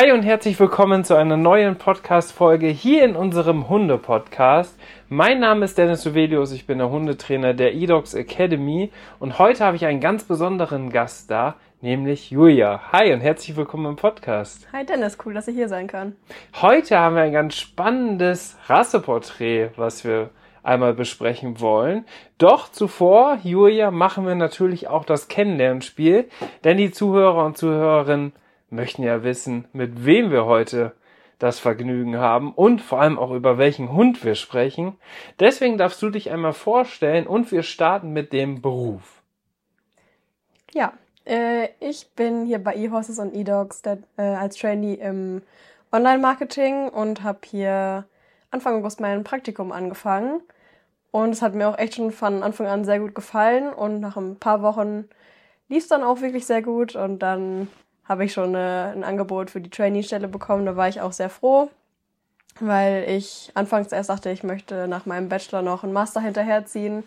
Hi und herzlich willkommen zu einer neuen Podcast-Folge hier in unserem Hunde-Podcast. Mein Name ist Dennis Suvelius, ich bin der Hundetrainer der eDogs Academy und heute habe ich einen ganz besonderen Gast da, nämlich Julia. Hi und herzlich willkommen im Podcast. Hi Dennis, cool, dass ich hier sein kann. Heute haben wir ein ganz spannendes Rasseporträt, was wir einmal besprechen wollen. Doch zuvor, Julia, machen wir natürlich auch das Kennenlernspiel, denn die Zuhörer und Zuhörerinnen möchten ja wissen, mit wem wir heute das Vergnügen haben und vor allem auch über welchen Hund wir sprechen. Deswegen darfst du dich einmal vorstellen und wir starten mit dem Beruf. Ja, äh, ich bin hier bei eHorses und eDogs äh, als Trainee im Online-Marketing und habe hier Anfang August mein Praktikum angefangen. Und es hat mir auch echt schon von Anfang an sehr gut gefallen und nach ein paar Wochen lief es dann auch wirklich sehr gut und dann habe ich schon eine, ein Angebot für die Trainee-Stelle bekommen. Da war ich auch sehr froh, weil ich anfangs erst dachte, ich möchte nach meinem Bachelor noch einen Master hinterherziehen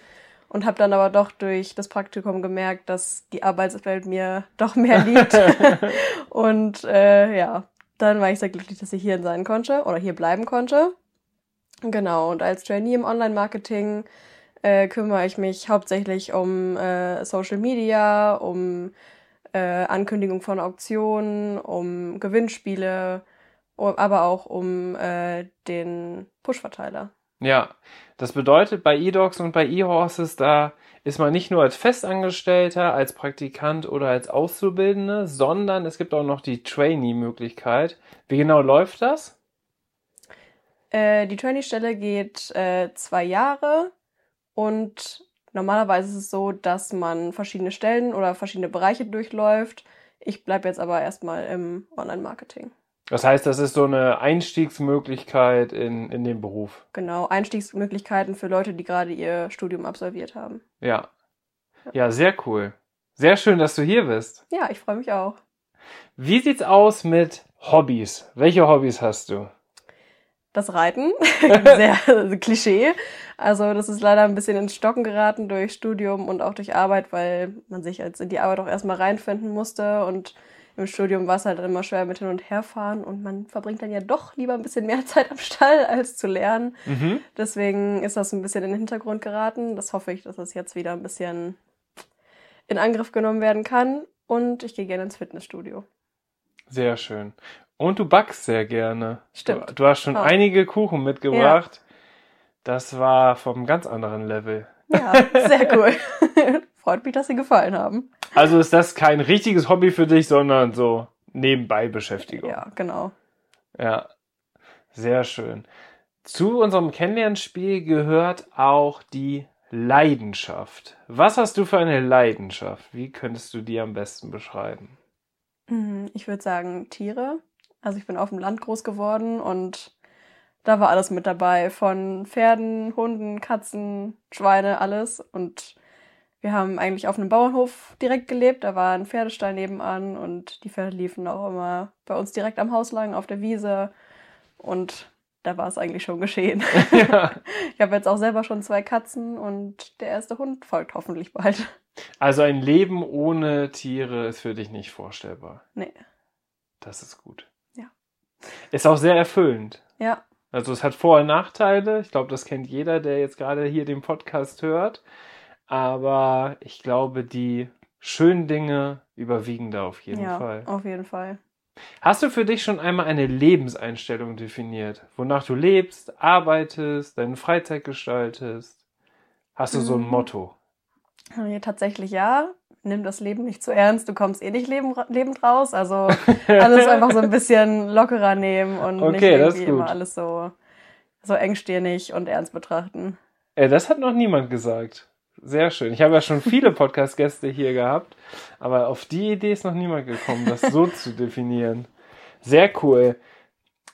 und habe dann aber doch durch das Praktikum gemerkt, dass die Arbeitswelt mir doch mehr liegt. und äh, ja, dann war ich sehr glücklich, dass ich hier sein konnte oder hier bleiben konnte. Genau, und als Trainee im Online-Marketing äh, kümmere ich mich hauptsächlich um äh, Social Media, um äh, Ankündigung von Auktionen, um Gewinnspiele, aber auch um äh, den Push-Verteiler. Ja, das bedeutet bei E-Dogs und bei E-Horses, da ist man nicht nur als Festangestellter, als Praktikant oder als Auszubildende, sondern es gibt auch noch die Trainee-Möglichkeit. Wie genau läuft das? Äh, die Trainee-Stelle geht äh, zwei Jahre und Normalerweise ist es so, dass man verschiedene Stellen oder verschiedene Bereiche durchläuft. Ich bleibe jetzt aber erstmal im Online-Marketing. Das heißt, das ist so eine Einstiegsmöglichkeit in, in den Beruf. Genau, Einstiegsmöglichkeiten für Leute, die gerade ihr Studium absolviert haben. Ja. Ja, sehr cool. Sehr schön, dass du hier bist. Ja, ich freue mich auch. Wie sieht's aus mit Hobbys? Welche Hobbys hast du? Das Reiten. Sehr Klischee. Also das ist leider ein bisschen ins Stocken geraten durch Studium und auch durch Arbeit, weil man sich jetzt in die Arbeit auch erstmal reinfinden musste und im Studium war es halt immer schwer mit hin und her fahren und man verbringt dann ja doch lieber ein bisschen mehr Zeit am Stall als zu lernen. Mhm. Deswegen ist das ein bisschen in den Hintergrund geraten. Das hoffe ich, dass das jetzt wieder ein bisschen in Angriff genommen werden kann und ich gehe gerne ins Fitnessstudio. Sehr schön. Und du backst sehr gerne. Stimmt. Du, du hast schon oh. einige Kuchen mitgebracht. Ja. Das war vom ganz anderen Level. Ja, sehr cool. Freut mich, dass sie gefallen haben. Also ist das kein richtiges Hobby für dich, sondern so nebenbei Beschäftigung. Ja, genau. Ja, sehr schön. Zu unserem Kennenlernspiel gehört auch die Leidenschaft. Was hast du für eine Leidenschaft? Wie könntest du die am besten beschreiben? Mhm, ich würde sagen Tiere. Also ich bin auf dem Land groß geworden und da war alles mit dabei. Von Pferden, Hunden, Katzen, Schweine, alles. Und wir haben eigentlich auf einem Bauernhof direkt gelebt. Da war ein Pferdestall nebenan und die Pferde liefen auch immer bei uns direkt am Haus lang auf der Wiese. Und da war es eigentlich schon geschehen. Ja. ich habe jetzt auch selber schon zwei Katzen und der erste Hund folgt hoffentlich bald. Also ein Leben ohne Tiere ist für dich nicht vorstellbar. Nee. Das ist gut. Ist auch sehr erfüllend. Ja. Also es hat Vor- und Nachteile. Ich glaube, das kennt jeder, der jetzt gerade hier den Podcast hört. Aber ich glaube, die schönen Dinge überwiegen da auf jeden ja, Fall. Auf jeden Fall. Hast du für dich schon einmal eine Lebenseinstellung definiert, wonach du lebst, arbeitest, deine Freizeit gestaltest? Hast du so ein mhm. Motto? Ja, tatsächlich ja nimm das Leben nicht zu ernst, du kommst eh nicht leben, lebend raus. Also alles einfach so ein bisschen lockerer nehmen und okay, nicht irgendwie immer alles so, so engstirnig und ernst betrachten. Ey, das hat noch niemand gesagt. Sehr schön. Ich habe ja schon viele Podcast-Gäste hier gehabt, aber auf die Idee ist noch niemand gekommen, das so zu definieren. Sehr cool.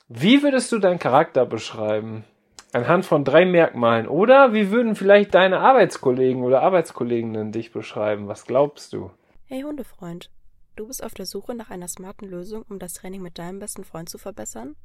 Wie würdest du deinen Charakter beschreiben? Anhand von drei Merkmalen. Oder wie würden vielleicht deine Arbeitskollegen oder Arbeitskolleginnen dich beschreiben? Was glaubst du? Hey Hundefreund, du bist auf der Suche nach einer smarten Lösung, um das Training mit deinem besten Freund zu verbessern?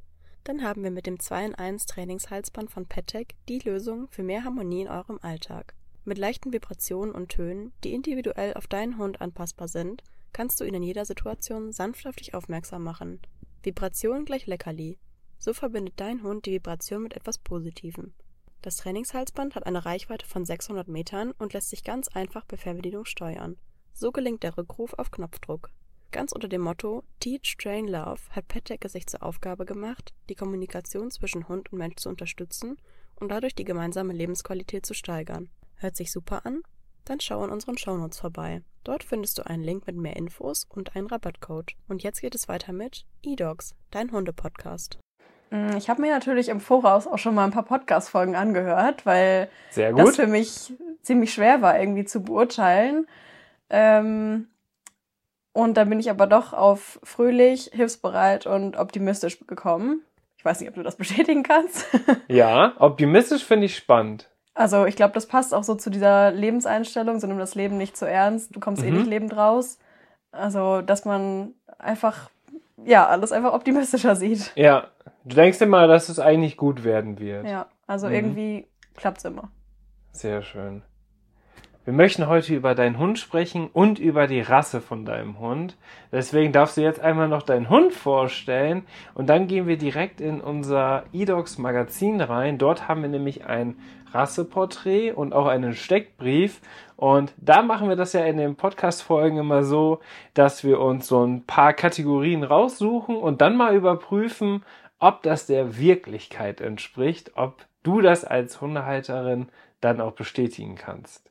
Dann haben wir mit dem 2 in 1 Trainingshalsband von Pettec die Lösung für mehr Harmonie in eurem Alltag. Mit leichten Vibrationen und Tönen, die individuell auf deinen Hund anpassbar sind, kannst du ihn in jeder Situation sanft auf dich aufmerksam machen. Vibration gleich Leckerli. So verbindet dein Hund die Vibration mit etwas Positivem. Das Trainingshalsband hat eine Reichweite von 600 Metern und lässt sich ganz einfach per Fernbedienung steuern. So gelingt der Rückruf auf Knopfdruck. Ganz unter dem Motto Teach, Train, Love hat es sich zur Aufgabe gemacht, die Kommunikation zwischen Hund und Mensch zu unterstützen und dadurch die gemeinsame Lebensqualität zu steigern. Hört sich super an? Dann schau in unseren Shownotes vorbei. Dort findest du einen Link mit mehr Infos und einen Rabattcode. Und jetzt geht es weiter mit eDogs, dein Hunde-Podcast. Mm, ich habe mir natürlich im Voraus auch schon mal ein paar Podcast-Folgen angehört, weil das für mich ziemlich schwer war, irgendwie zu beurteilen. Ähm, und da bin ich aber doch auf fröhlich, hilfsbereit und optimistisch gekommen. Ich weiß nicht, ob du das bestätigen kannst. ja, optimistisch finde ich spannend. Also ich glaube, das passt auch so zu dieser Lebenseinstellung, so nimm das Leben nicht zu ernst, du kommst mhm. eh nicht lebend raus. Also, dass man einfach, ja, alles einfach optimistischer sieht. Ja, du denkst immer, dass es eigentlich gut werden wird. Ja, also mhm. irgendwie klappt's immer. Sehr schön. Wir möchten heute über deinen Hund sprechen und über die Rasse von deinem Hund. Deswegen darfst du jetzt einmal noch deinen Hund vorstellen und dann gehen wir direkt in unser eDogs Magazin rein. Dort haben wir nämlich ein Rasseporträt und auch einen Steckbrief. Und da machen wir das ja in den Podcast-Folgen immer so, dass wir uns so ein paar Kategorien raussuchen und dann mal überprüfen, ob das der Wirklichkeit entspricht, ob du das als Hundehalterin dann auch bestätigen kannst.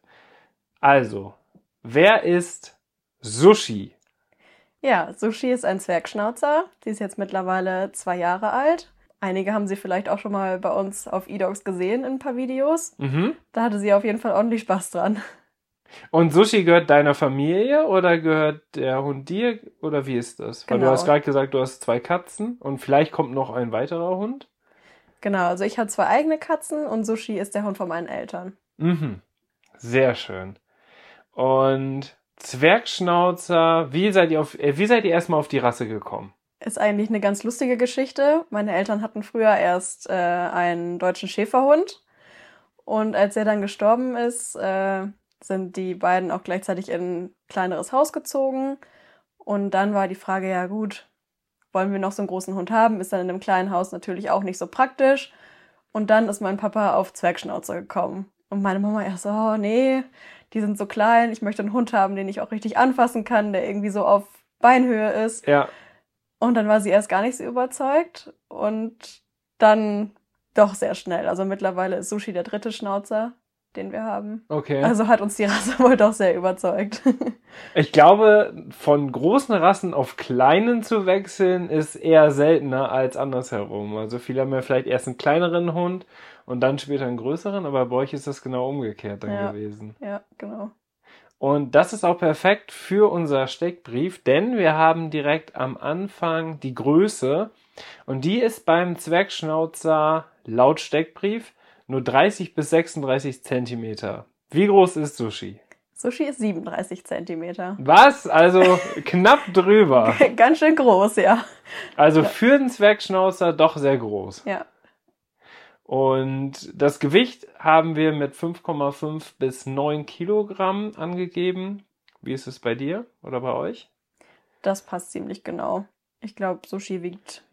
Also, wer ist Sushi? Ja, Sushi ist ein Zwergschnauzer. Sie ist jetzt mittlerweile zwei Jahre alt. Einige haben sie vielleicht auch schon mal bei uns auf eDogs gesehen in ein paar Videos. Mhm. Da hatte sie auf jeden Fall ordentlich Spaß dran. Und Sushi gehört deiner Familie oder gehört der Hund dir oder wie ist das? Weil du genau. hast gerade gesagt, du hast zwei Katzen und vielleicht kommt noch ein weiterer Hund. Genau, also ich habe zwei eigene Katzen und Sushi ist der Hund von meinen Eltern. Mhm. Sehr schön. Und Zwergschnauzer, wie seid ihr auf, äh, wie seid ihr erstmal auf die Rasse gekommen? Ist eigentlich eine ganz lustige Geschichte. Meine Eltern hatten früher erst äh, einen deutschen Schäferhund. Und als er dann gestorben ist, äh, sind die beiden auch gleichzeitig in ein kleineres Haus gezogen. Und dann war die Frage, ja gut, wollen wir noch so einen großen Hund haben? Ist dann in einem kleinen Haus natürlich auch nicht so praktisch. Und dann ist mein Papa auf Zwergschnauzer gekommen. Und meine Mama erst so, oh nee, die sind so klein, ich möchte einen Hund haben, den ich auch richtig anfassen kann, der irgendwie so auf Beinhöhe ist. Ja. Und dann war sie erst gar nicht so überzeugt und dann doch sehr schnell. Also mittlerweile ist Sushi der dritte Schnauzer, den wir haben. Okay. Also hat uns die Rasse wohl doch sehr überzeugt. ich glaube, von großen Rassen auf kleinen zu wechseln, ist eher seltener als andersherum. Also viele haben ja vielleicht erst einen kleineren Hund und dann später einen größeren, aber bei euch ist das genau umgekehrt dann ja, gewesen. Ja, genau. Und das ist auch perfekt für unser Steckbrief, denn wir haben direkt am Anfang die Größe und die ist beim Zwergschnauzer laut Steckbrief nur 30 bis 36 Zentimeter. Wie groß ist Sushi? Sushi ist 37 Zentimeter. Was? Also knapp drüber. Ganz schön groß, ja. Also für den Zwergschnauzer doch sehr groß. Ja. Und das Gewicht haben wir mit 5,5 bis 9 Kilogramm angegeben. Wie ist es bei dir oder bei euch? Das passt ziemlich genau. Ich glaube, Sushi wiegt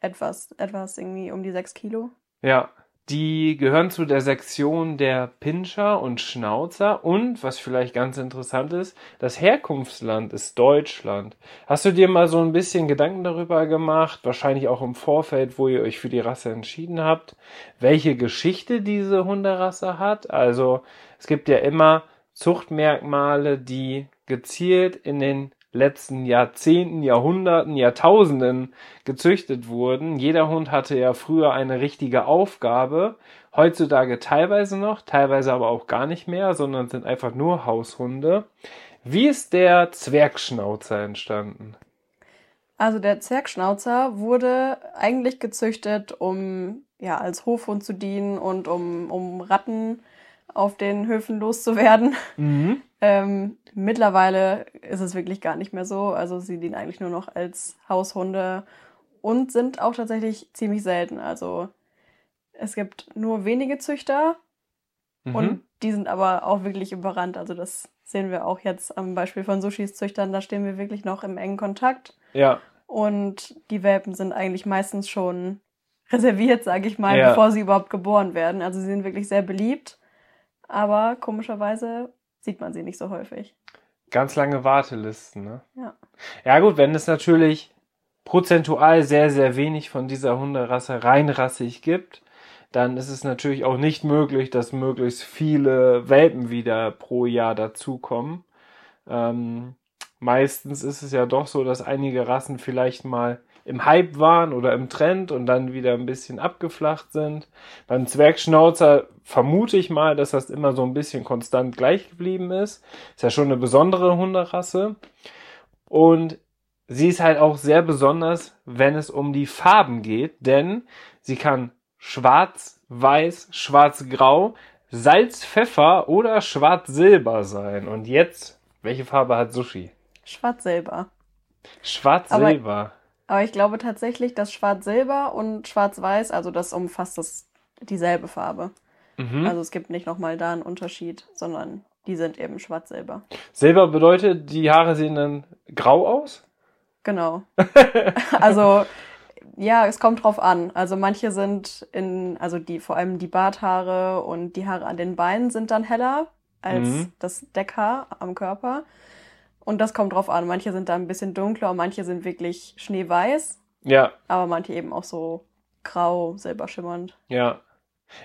etwas, etwas irgendwie um die 6 Kilo. Ja, die gehören zu der Sektion der Pinscher und Schnauzer und, was vielleicht ganz interessant ist, das Herkunftsland ist Deutschland. Hast du dir mal so ein bisschen Gedanken darüber gemacht, wahrscheinlich auch im Vorfeld, wo ihr euch für die Rasse entschieden habt, welche Geschichte diese Hunderasse hat? Also es gibt ja immer Zuchtmerkmale, die gezielt in den letzten Jahrzehnten, Jahrhunderten, Jahrtausenden gezüchtet wurden. Jeder Hund hatte ja früher eine richtige Aufgabe. Heutzutage teilweise noch, teilweise aber auch gar nicht mehr, sondern sind einfach nur Haushunde. Wie ist der Zwergschnauzer entstanden? Also der Zwergschnauzer wurde eigentlich gezüchtet, um ja, als Hofhund zu dienen und um, um Ratten auf den Höfen loszuwerden. Mhm. Ähm, mittlerweile ist es wirklich gar nicht mehr so. Also sie dienen eigentlich nur noch als Haushunde und sind auch tatsächlich ziemlich selten. Also es gibt nur wenige Züchter Mhm. und die sind aber auch wirklich überrannt. Also das sehen wir auch jetzt am Beispiel von Sushis Züchtern. Da stehen wir wirklich noch im engen Kontakt. ja, Und die Welpen sind eigentlich meistens schon reserviert, sage ich mal, Ja. bevor sie überhaupt geboren werden. Also sie sind wirklich sehr beliebt. Aber komischerweise sieht man sie nicht so häufig. ganz lange Wartelisten, ne? Ja. Ja gut, wenn es natürlich prozentual sehr, sehr wenig von dieser Hunderasse reinrassig gibt, dann ist es natürlich auch nicht möglich, dass möglichst viele Welpen wieder pro Jahr dazukommen. Ähm, meistens ist es ja doch so, dass einige Rassen vielleicht mal im Hype waren oder im Trend und dann wieder ein bisschen abgeflacht sind. Beim Zwergschnauzer vermute ich mal, dass das immer so ein bisschen konstant gleich geblieben ist. Ist ja schon eine besondere Hunderasse. Und sie ist halt auch sehr besonders, wenn es um die Farben geht, denn sie kann schwarz, weiß, schwarz-grau, Salz-Pfeffer oder schwarz-silber sein. Und jetzt, welche Farbe hat Sushi? Schwarz-Silber. Schwarz-silber. Aber ich glaube tatsächlich, dass Schwarz-Silber und Schwarz-Weiß, also das umfasst das dieselbe Farbe. Mhm. Also es gibt nicht nochmal da einen Unterschied, sondern die sind eben Schwarz-Silber. Silber bedeutet, die Haare sehen dann grau aus? Genau. also ja, es kommt drauf an. Also manche sind in, also die, vor allem die Barthaare und die Haare an den Beinen sind dann heller als Mhm. das Deckhaar am Körper. Und das kommt drauf an. Manche sind da ein bisschen dunkler manche sind wirklich schneeweiß, Ja, aber manche eben auch so grau, silberschimmernd. ja.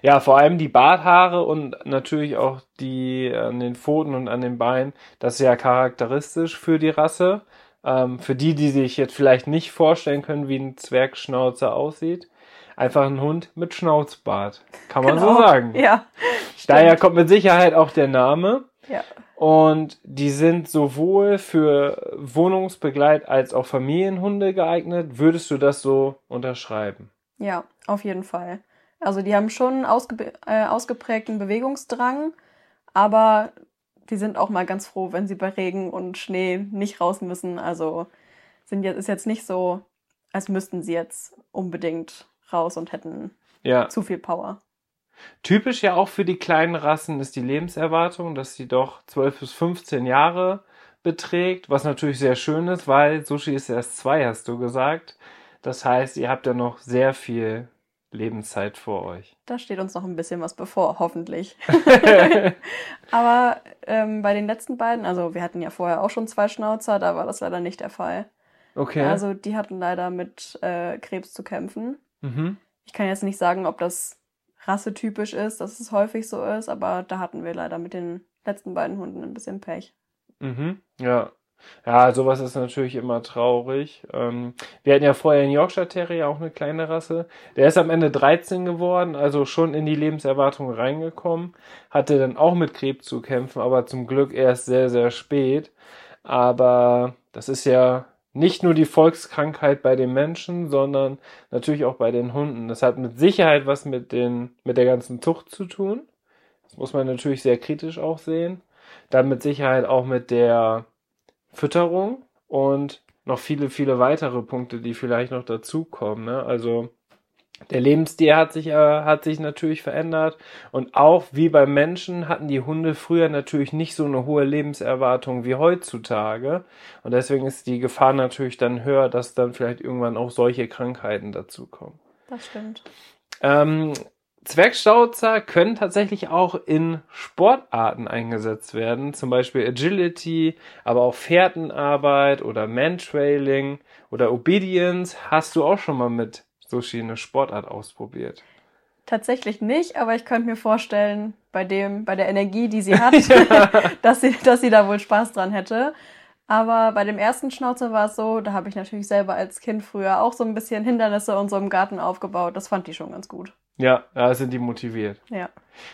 Ja, vor allem die Barthaare und natürlich auch die an den Pfoten und an den Beinen, das ist ja charakteristisch für die Rasse. Ähm, für die, die sich jetzt vielleicht nicht vorstellen können, wie ein Zwergschnauzer aussieht. Einfach ein Hund mit Schnauzbart. Kann man so Genau. sagen. Ja. Daher stimmt. kommt mit Sicherheit auch der Name. Ja. Und die sind sowohl für Wohnungsbegleit als auch Familienhunde geeignet. Würdest du das so unterschreiben? Ja, auf jeden Fall. Also die haben schon ausge äh, ausgeprägten Bewegungsdrang, aber die sind auch mal ganz froh, wenn sie bei Regen und Schnee nicht raus müssen. Also sind jetzt, ist jetzt nicht so, als müssten sie jetzt unbedingt raus und hätten Ja. zu viel Power. Typisch ja auch für die kleinen Rassen ist die Lebenserwartung, dass sie doch 12 bis 15 Jahre beträgt, was natürlich sehr schön ist, weil Sushi ist erst zwei, hast du gesagt. Das heißt, ihr habt ja noch sehr viel Lebenszeit vor euch. Da steht uns noch ein bisschen was bevor, hoffentlich. Aber ähm, bei den letzten beiden, also wir hatten ja vorher auch schon zwei Schnauzer, da war das leider nicht der Fall. Okay. Also die hatten leider mit äh, Krebs zu kämpfen. mhm. Ich kann jetzt nicht sagen, ob das rassetypisch ist, dass es häufig so ist, aber da hatten wir leider mit den letzten beiden Hunden ein bisschen Pech. Mhm. Ja. Ja, sowas ist natürlich immer traurig. Ähm, wir hatten ja vorher einen Yorkshire Terrier, auch eine kleine Rasse. Der ist am Ende 13 geworden, also schon in die Lebenserwartung reingekommen. Hatte dann auch mit Krebs zu kämpfen, aber zum Glück erst sehr, sehr spät. Aber das ist ja nicht nur die Volkskrankheit bei den Menschen, sondern natürlich auch bei den Hunden. Das hat mit Sicherheit was mit den, mit der ganzen Zucht zu tun. Das muss man natürlich sehr kritisch auch sehen. Dann mit Sicherheit auch mit der Fütterung und noch viele, viele weitere Punkte, die vielleicht noch dazukommen. Ne? Also der Lebensstil hat sich, äh, hat sich natürlich verändert und auch wie beim Menschen hatten die Hunde früher natürlich nicht so eine hohe Lebenserwartung wie heutzutage und deswegen ist die Gefahr natürlich dann höher, dass dann vielleicht irgendwann auch solche Krankheiten dazukommen. Das stimmt. Ähm, Zwergstauzer können tatsächlich auch in Sportarten eingesetzt werden, zum Beispiel Agility, aber auch Fährtenarbeit oder Mantrailing oder Obedience. Hast du auch schon mal mit Sushi eine Sportart ausprobiert? Tatsächlich nicht, aber ich könnte mir vorstellen, bei dem, bei der Energie, die sie hat, dass sie, dass sie da wohl Spaß dran hätte. Aber bei dem ersten Schnauzer war es so, da habe ich natürlich selber als Kind früher auch so ein bisschen Hindernisse und so im Garten aufgebaut. Das fand die schon ganz gut. Ja, da sind die motiviert. Ja.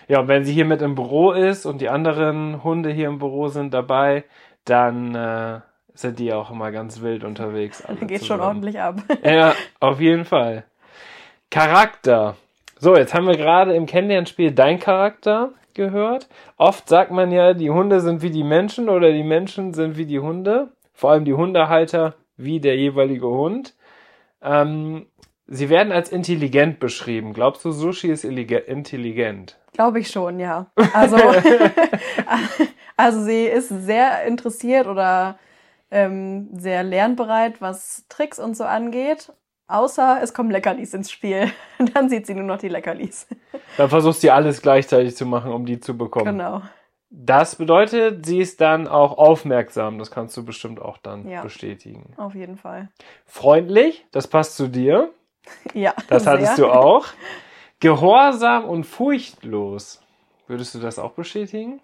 Ja, und wenn sie hier mit im Büro ist und die anderen Hunde hier im Büro sind dabei, dann äh, sind die auch immer ganz wild unterwegs. Geht schon zusammen. ordentlich ab. Ja, auf jeden Fall. Charakter. So, jetzt haben wir gerade im Kennenlernspiel dein Charakter gehört. Oft sagt man ja, die Hunde sind wie die Menschen oder die Menschen sind wie die Hunde. Vor allem die Hundehalter wie der jeweilige Hund. Ähm, sie werden als intelligent beschrieben. Glaubst du, Sushi ist intelligent? Glaube ich schon, ja. Also, also sie ist sehr interessiert oder ähm, sehr lernbereit, was Tricks und so angeht. Außer es kommen Leckerlis ins Spiel. Dann sieht sie nur noch die Leckerlis. Dann versuchst sie alles gleichzeitig zu machen, um die zu bekommen. Genau. Das bedeutet, sie ist dann auch aufmerksam. Das kannst du bestimmt auch dann ja, bestätigen. Auf jeden Fall. Freundlich, das passt zu dir. Ja. Das sehr. hattest du auch. Gehorsam und furchtlos. Würdest du das auch bestätigen?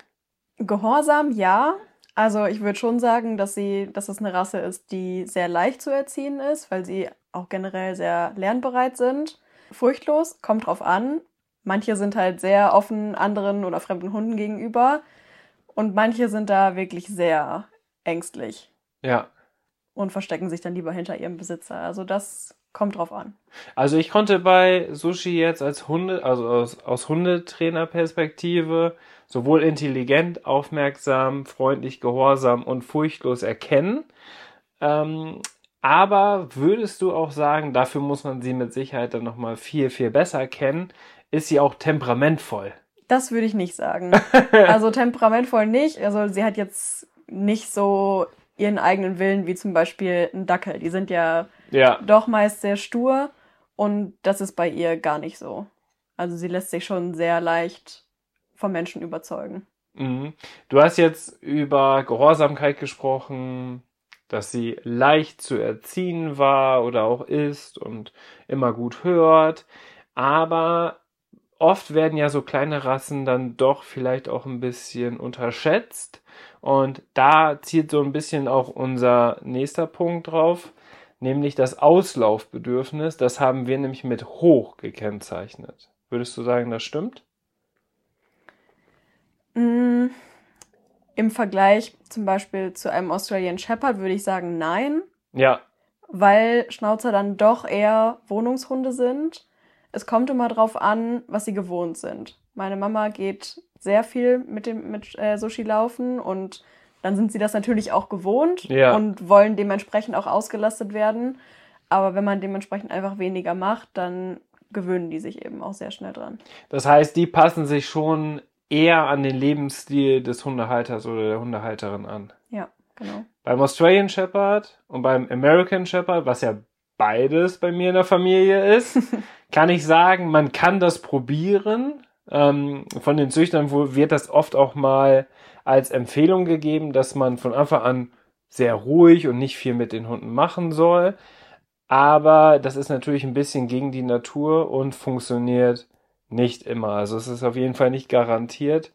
Gehorsam, ja. Also ich würde schon sagen, dass sie, dass es eine Rasse ist, die sehr leicht zu erziehen ist, weil sie auch generell sehr lernbereit sind. Furchtlos, kommt drauf an. Manche sind halt sehr offen anderen oder fremden Hunden gegenüber und manche sind da wirklich sehr ängstlich. Ja. Und verstecken sich dann lieber hinter ihrem Besitzer. Also das kommt drauf an. Also ich konnte bei Sushi jetzt als Hunde, also aus, aus Hundetrainerperspektive sowohl intelligent, aufmerksam, freundlich, gehorsam und furchtlos erkennen. Ähm, aber würdest du auch sagen, dafür muss man sie mit Sicherheit dann nochmal viel, viel besser kennen, ist sie auch temperamentvoll? Das würde ich nicht sagen. also temperamentvoll nicht. Also sie hat jetzt nicht so ihren eigenen Willen wie zum Beispiel ein Dackel. Die sind ja, ja. doch meist sehr stur und das ist bei ihr gar nicht so. Also sie lässt sich schon sehr leicht vom Menschen überzeugen. Mhm. Du hast jetzt über Gehorsamkeit gesprochen, dass sie leicht zu erziehen war oder auch ist und immer gut hört. Aber oft werden ja so kleine Rassen dann doch vielleicht auch ein bisschen unterschätzt. Und da zielt so ein bisschen auch unser nächster Punkt drauf, nämlich das Auslaufbedürfnis. Das haben wir nämlich mit hoch gekennzeichnet. Würdest du sagen, das stimmt? Mmh im Vergleich zum Beispiel zu einem Australian Shepherd würde ich sagen nein. Ja. Weil Schnauzer dann doch eher Wohnungshunde sind. Es kommt immer drauf an, was sie gewohnt sind. Meine Mama geht sehr viel mit dem mit äh, Sushi laufen und dann sind sie das natürlich auch gewohnt ja. und wollen dementsprechend auch ausgelastet werden. Aber wenn man dementsprechend einfach weniger macht, dann gewöhnen die sich eben auch sehr schnell dran. Das heißt, die passen sich schon eher an den Lebensstil des Hundehalters oder der Hundehalterin an. Ja, genau. Beim Australian Shepherd und beim American Shepherd, was ja beides bei mir in der Familie ist, kann ich sagen, man kann das probieren. Ähm, von den Züchtern wird das oft auch mal als Empfehlung gegeben, dass man von Anfang an sehr ruhig und nicht viel mit den Hunden machen soll. Aber das ist natürlich ein bisschen gegen die Natur und funktioniert nicht immer. Also es ist auf jeden Fall nicht garantiert.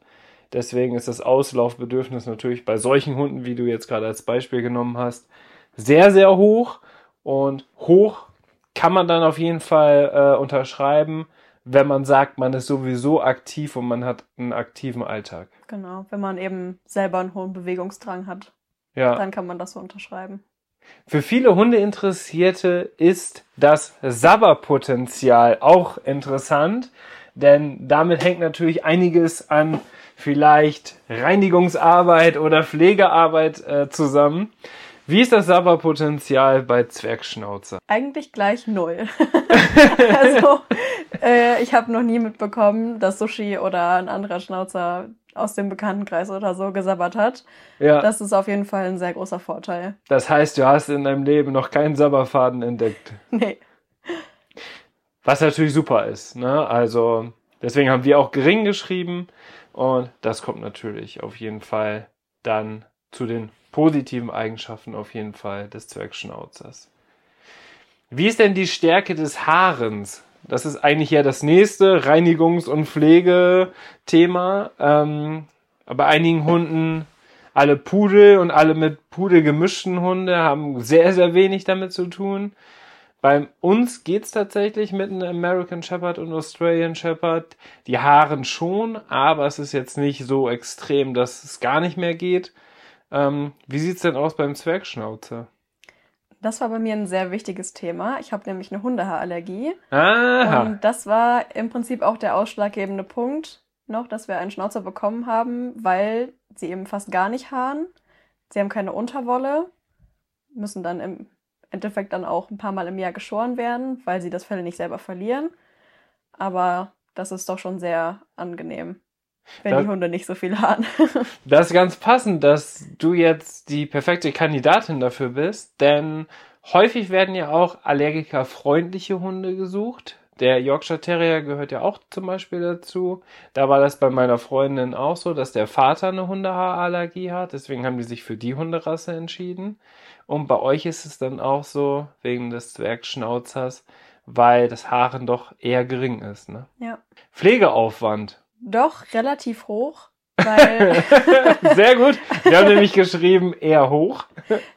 Deswegen ist das Auslaufbedürfnis natürlich bei solchen Hunden, wie du jetzt gerade als Beispiel genommen hast, sehr, sehr hoch. Und hoch kann man dann auf jeden Fall äh, unterschreiben, wenn man sagt, man ist sowieso aktiv und man hat einen aktiven Alltag. Genau, wenn man eben selber einen hohen Bewegungsdrang hat. Ja. Dann kann man das so unterschreiben. Für viele Hundeinteressierte ist das Sabberpotenzial auch interessant. Denn damit hängt natürlich einiges an vielleicht Reinigungsarbeit oder Pflegearbeit äh, zusammen. Wie ist das Sabberpotenzial bei Zwergschnauzer? Eigentlich gleich null. also äh, ich habe noch nie mitbekommen, dass Sushi oder ein anderer Schnauzer aus dem Bekanntenkreis oder so gesabbert hat. Ja. Das ist auf jeden Fall ein sehr großer Vorteil. Das heißt, du hast in deinem Leben noch keinen Sabberfaden entdeckt. Nee. Was natürlich super ist. Ne? Also deswegen haben wir auch gering geschrieben und das kommt natürlich auf jeden Fall dann zu den positiven Eigenschaften auf jeden Fall des Zwergschnauzers. Wie ist denn die Stärke des Haarens? Das ist eigentlich ja das nächste Reinigungs- und Pflegethema. Ähm, bei einigen Hunden, alle Pudel und alle mit Pudel gemischten Hunde haben sehr, sehr wenig damit zu tun. Bei uns geht's tatsächlich mit einem American Shepherd und Australian Shepherd. Die Haaren schon, aber es ist jetzt nicht so extrem, dass es gar nicht mehr geht. Ähm, wie sieht's denn aus beim Zwergschnauzer? Das war bei mir ein sehr wichtiges Thema. Ich habe nämlich eine Hundehaarallergie. Aha. Und das war im Prinzip auch der ausschlaggebende Punkt noch, dass wir einen Schnauzer bekommen haben, weil sie eben fast gar nicht haaren. Sie haben keine Unterwolle, müssen dann im Endeffekt dann auch ein paar Mal im Jahr geschoren werden, weil sie das Fell nicht selber verlieren. Aber das ist doch schon sehr angenehm, wenn Da- die Hunde nicht so viel haaren. Das ist ganz passend, dass du jetzt die perfekte Kandidatin dafür bist, denn häufig werden ja auch allergikerfreundliche Hunde gesucht. Der Yorkshire Terrier gehört ja auch zum Beispiel dazu. Da war das bei meiner Freundin auch so, dass der Vater eine Hundehaarallergie hat. Deswegen haben die sich für die Hunderasse entschieden. Und bei euch ist es dann auch so, wegen des Zwergschnauzers, weil das Haaren doch eher gering ist. Ne? ja. Pflegeaufwand. Doch relativ hoch, weil Sehr gut. Wir haben nämlich geschrieben, eher hoch.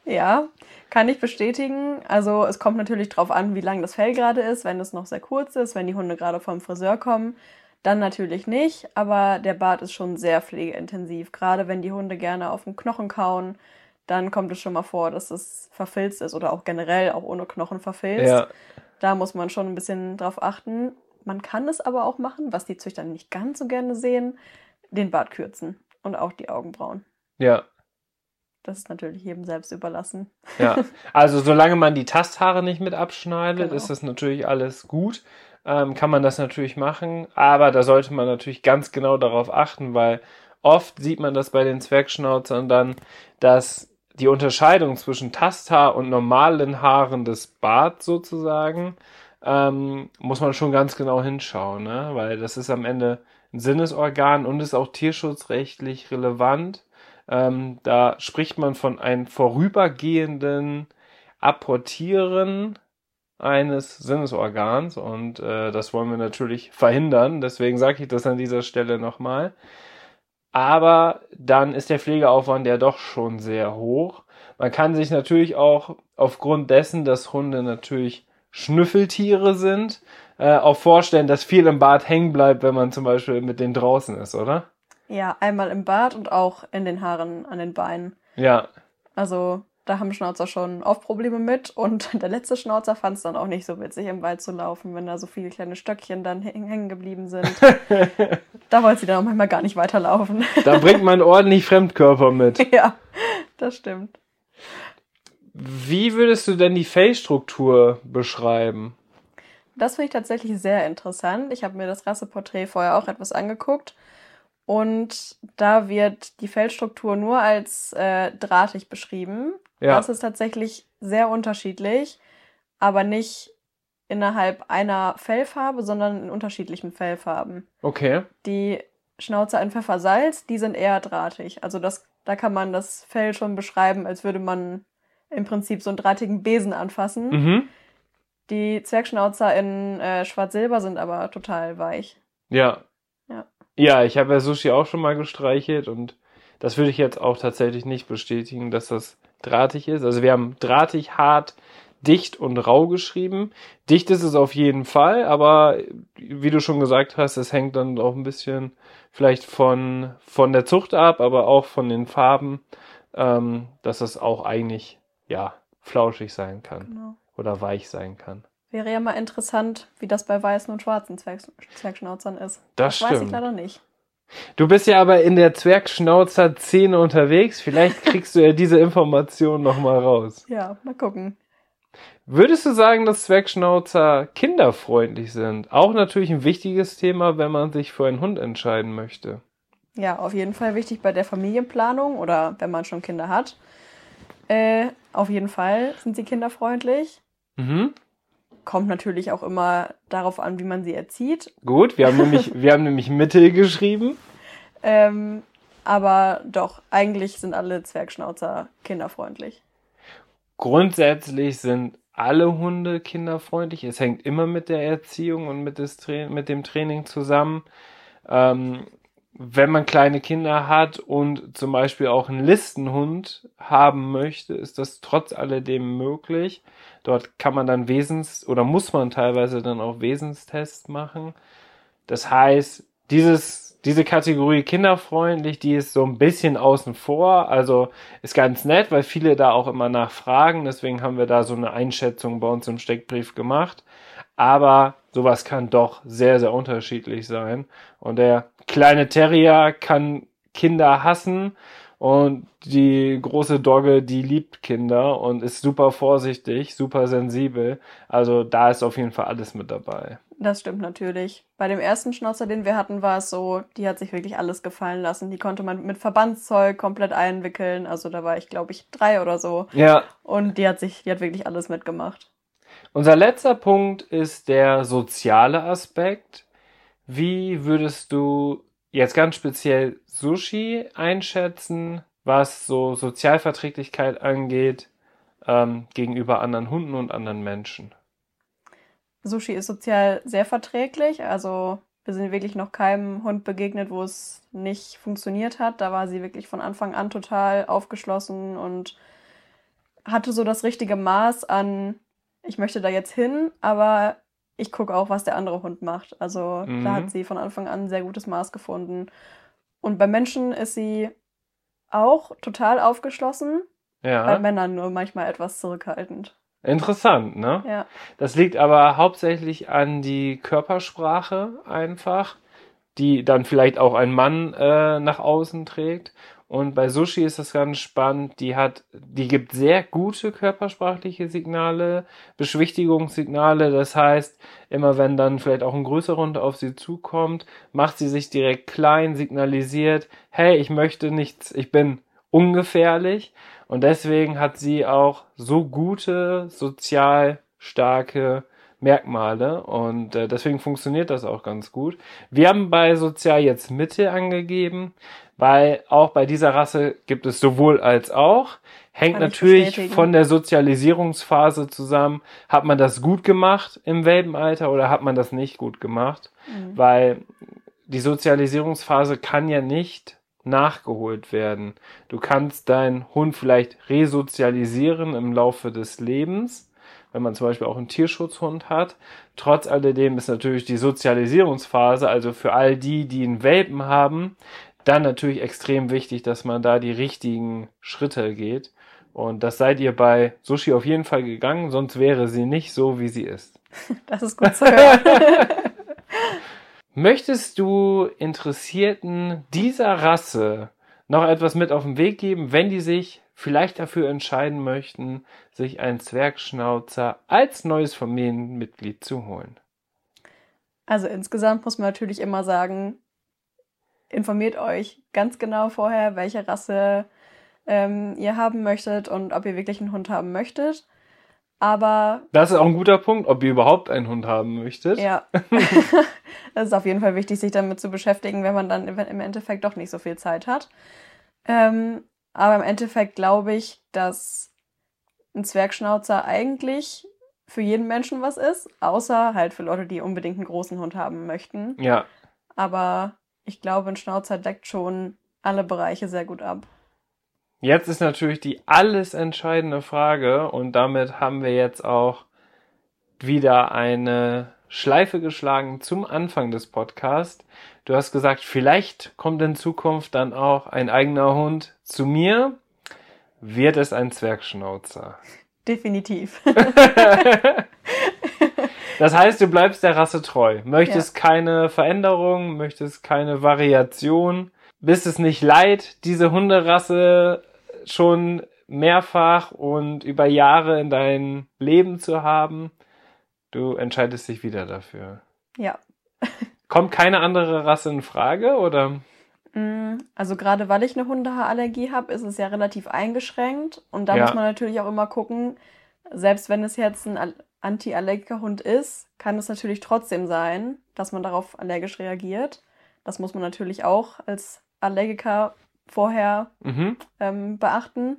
Ja, kann ich bestätigen. Also es kommt natürlich drauf an, wie lang das Fell gerade ist. Wenn es noch sehr kurz ist, wenn die Hunde gerade vom Friseur kommen, dann natürlich nicht. Aber der Bart ist schon sehr pflegeintensiv. Gerade wenn die Hunde gerne auf den Knochen kauen, dann kommt es schon mal vor, dass es verfilzt ist oder auch generell auch ohne Knochen verfilzt. Ja. Da muss man schon ein bisschen drauf achten. Man kann es aber auch machen, was die Züchter nicht ganz so gerne sehen, den Bart kürzen und auch die Augenbrauen. Ja. Das ist natürlich jedem selbst überlassen. Ja, also solange man die Tasthaare nicht mit abschneidet, Genau. ist das natürlich alles gut. Ähm, kann man das natürlich machen, aber da sollte man natürlich ganz genau darauf achten, weil oft sieht man das bei den Zwergschnauzern dann, dass die Unterscheidung zwischen Tasthaar und normalen Haaren des Barts sozusagen, ähm, muss man schon ganz genau hinschauen, ne? weil das ist am Ende ein Sinnesorgan und ist auch tierschutzrechtlich relevant. Ähm, da spricht man von einem vorübergehenden Apportieren eines Sinnesorgans und äh, das wollen wir natürlich verhindern. Deswegen sage ich das an dieser Stelle nochmal. Aber dann ist der Pflegeaufwand ja doch schon sehr hoch. Man kann sich natürlich auch aufgrund dessen, dass Hunde natürlich Schnüffeltiere sind, äh, auch vorstellen, dass viel im Bad hängen bleibt, wenn man zum Beispiel mit denen draußen ist, oder? Ja, einmal im Bart und auch in den Haaren an den Beinen. Ja, Also da haben Schnauzer schon oft Probleme mit und der letzte Schnauzer fand es dann auch nicht so witzig, im Wald zu laufen, wenn da so viele kleine Stöckchen dann häng- hängen geblieben sind. da wollte sie dann auch manchmal gar nicht weiterlaufen. da bringt man ordentlich Fremdkörper mit. ja, das stimmt. Wie würdest du denn die Fellstruktur beschreiben? Das finde ich tatsächlich sehr interessant. Ich habe mir das Rasseporträt vorher auch etwas angeguckt. Und da wird die Fellstruktur nur als äh, drahtig beschrieben. Ja. Das ist tatsächlich sehr unterschiedlich, aber nicht innerhalb einer Fellfarbe, sondern in unterschiedlichen Fellfarben. Okay. Die Schnauze in Pfeffersalz, die sind eher drahtig. Also das, da kann man das Fell schon beschreiben, als würde man im Prinzip so einen drahtigen Besen anfassen. Mhm. Die Zwergschnauzer in äh, Schwarz-Silber sind aber total weich. Ja. Ja. Ja, ich habe ja Sushi auch schon mal gestreichelt und das würde ich jetzt auch tatsächlich nicht bestätigen, dass das drahtig ist. Also wir haben drahtig, hart, dicht und rau geschrieben. Dicht ist es auf jeden Fall, aber wie du schon gesagt hast, es hängt dann auch ein bisschen vielleicht von, von der Zucht ab, aber auch von den Farben, ähm, dass es auch eigentlich, ja, flauschig sein kann Genau. oder weich sein kann. Wäre ja mal interessant, wie das bei weißen und schwarzen Zwerg Zwergschnauzern ist. Das weiß ich stimmt. leider nicht. Du bist ja aber in der Zwergschnauzer-Szene unterwegs. Vielleicht kriegst du ja diese Information nochmal raus. Ja, mal gucken. Würdest du sagen, dass Zwergschnauzer kinderfreundlich sind? Auch natürlich ein wichtiges Thema, wenn man sich für einen Hund entscheiden möchte. Ja, auf jeden Fall wichtig bei der Familienplanung oder wenn man schon Kinder hat. Äh, auf jeden Fall sind sie kinderfreundlich. Mhm. Kommt natürlich auch immer darauf an, wie man sie erzieht. Gut, wir haben nämlich, wir haben nämlich Mittel geschrieben. Ähm, aber doch, eigentlich sind alle Zwergschnauzer kinderfreundlich. Grundsätzlich sind alle Hunde kinderfreundlich. Es hängt immer mit der Erziehung und mit, Tra mit dem Training zusammen. Ähm, wenn man kleine Kinder hat und zum Beispiel auch einen Listenhund haben möchte, ist das trotz alledem möglich. Dort kann man dann Wesens- oder muss man teilweise dann auch Wesenstests machen. Das heißt, dieses diese Kategorie kinderfreundlich, die ist so ein bisschen außen vor. Also ist ganz nett, weil viele da auch immer nachfragen. Deswegen haben wir da so eine Einschätzung bei uns im Steckbrief gemacht. Aber sowas kann doch sehr, sehr unterschiedlich sein. Und der kleine Terrier kann Kinder hassen und die große Dogge, die liebt Kinder und ist super vorsichtig, super sensibel. Also da ist auf jeden Fall alles mit dabei. Das stimmt natürlich. Bei dem ersten Schnauzer, den wir hatten, war es so, die hat sich wirklich alles gefallen lassen. Die konnte man mit Verbandszeug komplett einwickeln. Also da war ich, glaube ich, drei oder so. Ja. Und die hat sich, die hat wirklich alles mitgemacht. Unser letzter Punkt ist der soziale Aspekt. Wie würdest du jetzt ganz speziell Sushi einschätzen, was so Sozialverträglichkeit angeht ähm, gegenüber anderen Hunden und anderen Menschen? Sushi ist sozial sehr verträglich. Also wir sind wirklich noch keinem Hund begegnet, wo es nicht funktioniert hat. Da war sie wirklich von Anfang an total aufgeschlossen und hatte so das richtige Maß an, ich möchte da jetzt hin, aber ich gucke auch, was der andere Hund macht. Also Mhm. da hat sie von Anfang an ein sehr gutes Maß gefunden. Und bei Menschen ist sie auch total aufgeschlossen, bei Ja, Männern nur manchmal etwas zurückhaltend. interessant, ne? Ja. Das liegt aber hauptsächlich an die Körpersprache einfach, die dann vielleicht auch ein Mann äh, nach außen trägt. Und bei Sushi ist das ganz spannend. Die hat, die gibt sehr gute körpersprachliche Signale, Beschwichtigungssignale. Das heißt, immer wenn dann vielleicht auch ein größerer Hund auf sie zukommt, macht sie sich direkt klein, signalisiert, hey, ich möchte nichts, ich bin ungefährlich. Und deswegen hat sie auch so gute, sozial starke Merkmale und äh, deswegen funktioniert das auch ganz gut. Wir haben bei Sozial jetzt Mitte angegeben, weil auch bei dieser Rasse gibt es sowohl als auch. Hängt Kann ich natürlich von der Sozialisierungsphase zusammen. Hat man das gut gemacht im Welpenalter oder hat man das nicht gut gemacht? Mhm. Weil die Sozialisierungsphase kann ja nicht nachgeholt werden. Du kannst deinen Hund vielleicht resozialisieren im Laufe des Lebens, wenn man zum Beispiel auch einen Tierschutzhund hat. Trotz alledem ist natürlich die Sozialisierungsphase, also für all die, die einen Welpen haben, dann natürlich extrem wichtig, dass man da die richtigen Schritte geht. Und das seid ihr bei Sushi auf jeden Fall gegangen, sonst wäre sie nicht so, wie sie ist. Das ist gut zu hören. Möchtest du Interessierten dieser Rasse noch etwas mit auf den Weg geben, wenn die sich vielleicht dafür entscheiden möchten, sich einen Zwergschnauzer als neues Familienmitglied zu holen? Also insgesamt muss man natürlich immer sagen, informiert euch ganz genau vorher, welche Rasse ähm, ihr haben möchtet und ob ihr wirklich einen Hund haben möchtet. Aber Das ist auch ein guter Punkt, ob ihr überhaupt einen Hund haben möchtet. ja, es ist auf jeden Fall wichtig, sich damit zu beschäftigen, wenn man dann im im Endeffekt doch nicht so viel Zeit hat. Ähm, aber im Endeffekt glaube ich, dass ein Zwergschnauzer eigentlich für jeden Menschen was ist, außer halt für Leute, die unbedingt einen großen Hund haben möchten. Ja, Aber ich glaube, ein Schnauzer deckt schon alle Bereiche sehr gut ab. Jetzt ist natürlich die alles entscheidende Frage und damit haben wir jetzt auch wieder eine Schleife geschlagen zum Anfang des Podcasts. Du hast gesagt, vielleicht kommt in Zukunft dann auch ein eigener Hund zu mir. Wird es ein Zwergschnauzer? Definitiv. Das heißt, du bleibst der Rasse treu. Möchtest keine Veränderung, möchtest keine Variation, bist es nicht leid, diese Hunderasse schon mehrfach und über Jahre in dein Leben zu haben. Du entscheidest dich wieder dafür. ja. Kommt keine andere Rasse in Frage oder? Mm, Also gerade weil ich eine Hundehaarallergie habe, ist es ja relativ eingeschränkt. Und da Ja. muss man natürlich auch immer gucken, selbst wenn es jetzt ein Al- Anti-Allergiker-Hund ist, kann es natürlich trotzdem sein, dass man darauf allergisch reagiert. Das muss man natürlich auch als Allergiker vorher Mhm. ähm, beachten.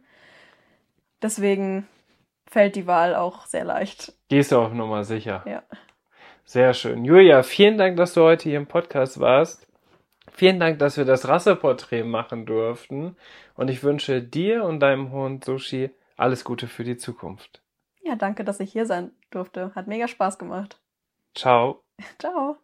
Deswegen fällt die Wahl auch sehr leicht. Gehst du auf Nummer sicher. Ja. Sehr schön. Julia, vielen Dank, dass du heute hier im Podcast warst. Vielen Dank, dass wir das Rasseporträt machen durften. Und ich wünsche dir und deinem Hund Sushi alles Gute für die Zukunft. Ja, danke, dass ich hier sein durfte. Hat mega Spaß gemacht. Ciao. Ciao.